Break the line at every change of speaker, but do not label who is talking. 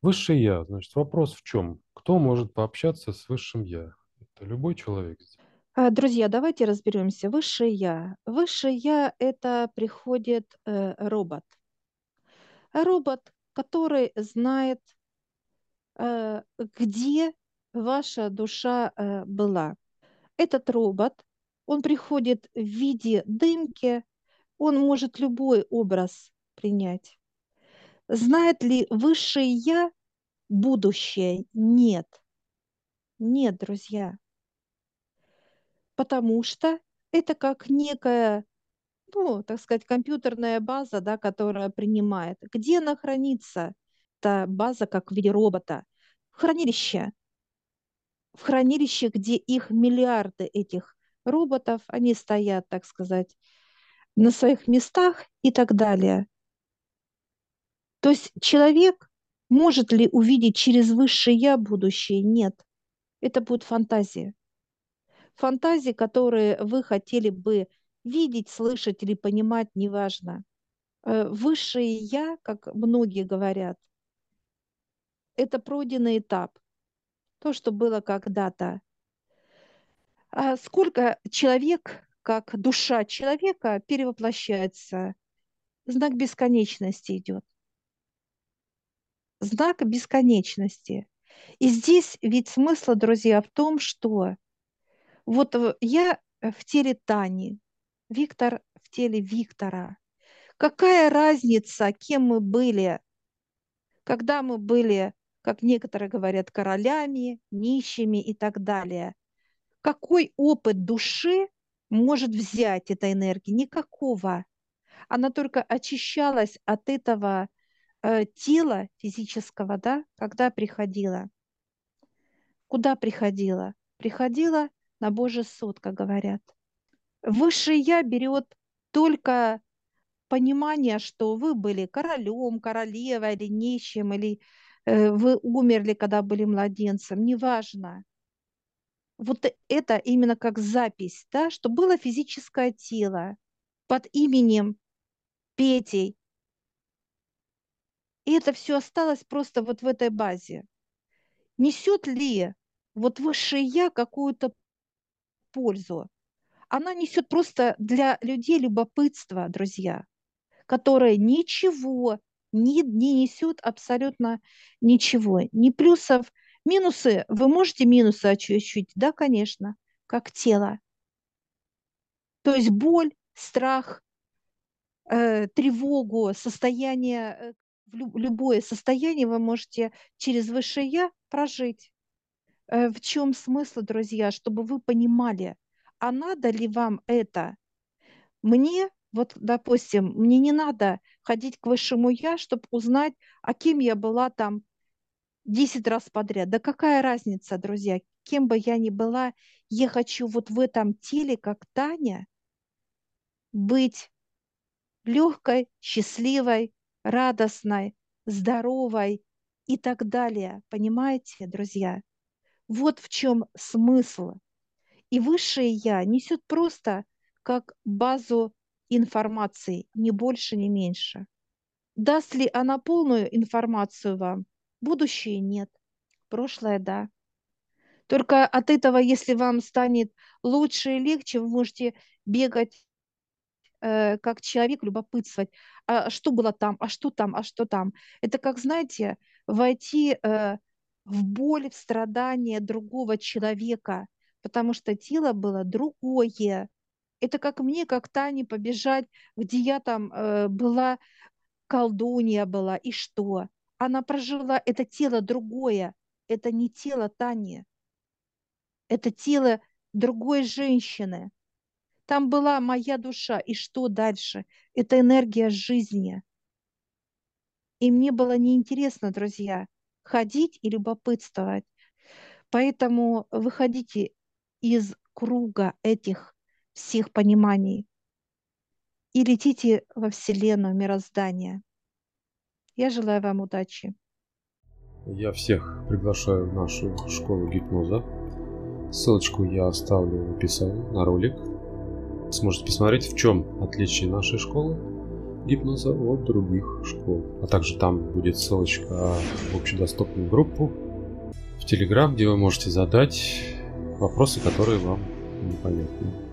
Высшее я, значит, вопрос в чем? Кто может пообщаться с высшим я? Это любой человек.
А, Друзья, давайте разберемся. Высшее я. Высшее я– это приходит э, робот. Робот, который знает, э, где ваша душа э, была. Этот робот, он приходит в виде дымки, он может любой образ принять. Знает ли высшее я будущее? Нет. Нет, друзья. Потому что это как некая ну, так сказать, компьютерная база, да, которая принимает. Где она хранится? Эта база как в виде робота. В хранилище. В хранилище, где их миллиарды этих роботов, они стоят, так сказать, на своих местах и так далее. То есть человек может ли увидеть через высшее я будущее? Нет. Это будет фантазия. Фантазии, которые вы хотели бы видеть, слышать или понимать, неважно. Э, Высшее я, как многие говорят, это пройденный этап, то, что было когда-то. А сколько человек, как душа человека, перевоплощается? Знак бесконечности идет. Знак бесконечности. И здесь ведь смысл, друзья, в том, что вот я в теле Тани, Виктор в теле Виктора. Какая разница, кем мы были, когда мы были, как некоторые говорят, королями, нищими и так далее. Какой опыт души может взять эта энергия? Никакого. Она только очищалась от этого э, тела физического, да, когда приходила. Куда приходила? Приходила на Божий суд, как говорят. Высшее Я берет только понимание, что вы были королем, королевой или нищим, или э, вы умерли, когда были младенцем, неважно. Вот это именно как запись, да, что было физическое тело под именем Петей. И это все осталось просто вот в этой базе. Несет ли вот высшее я какую-то пользу? Она несет просто для людей любопытство, друзья которая ничего не, не несет абсолютно ничего, ни плюсов, минусы. Вы можете минусы ощутить? Да, конечно, как тело. То есть боль, страх, э, тревогу, состояние, э, любое состояние вы можете через высшее я прожить. Э, в чем смысл, друзья, чтобы вы понимали, а надо ли вам это? Мне вот, допустим, мне не надо ходить к высшему я, чтобы узнать, а кем я была там 10 раз подряд. Да какая разница, друзья, кем бы я ни была, я хочу вот в этом теле, как Таня, быть легкой, счастливой, радостной, здоровой и так далее. Понимаете, друзья? Вот в чем смысл. И высшее я несет просто как базу информации, ни больше, ни меньше. Даст ли она полную информацию вам? Будущее нет, прошлое да. Только от этого, если вам станет лучше и легче, вы можете бегать как человек, любопытствовать, а что было там, а что там, а что там. Это как, знаете, войти э, в боль, в страдания другого человека, потому что тело было другое, это как мне, как Тане побежать, где я там э, была, колдунья была, и что? Она прожила это тело другое. Это не тело Тани. Это тело другой женщины. Там была моя душа. И что дальше? Это энергия жизни. И мне было неинтересно, друзья, ходить и любопытствовать. Поэтому выходите из круга этих всех пониманий и летите во Вселенную, мироздание. Я желаю вам удачи.
Я всех приглашаю в нашу школу гипноза. Ссылочку я оставлю в описании на ролик. Сможете посмотреть, в чем отличие нашей школы гипноза от других школ. А также там будет ссылочка в общедоступную группу в Телеграм, где вы можете задать вопросы, которые вам непонятны.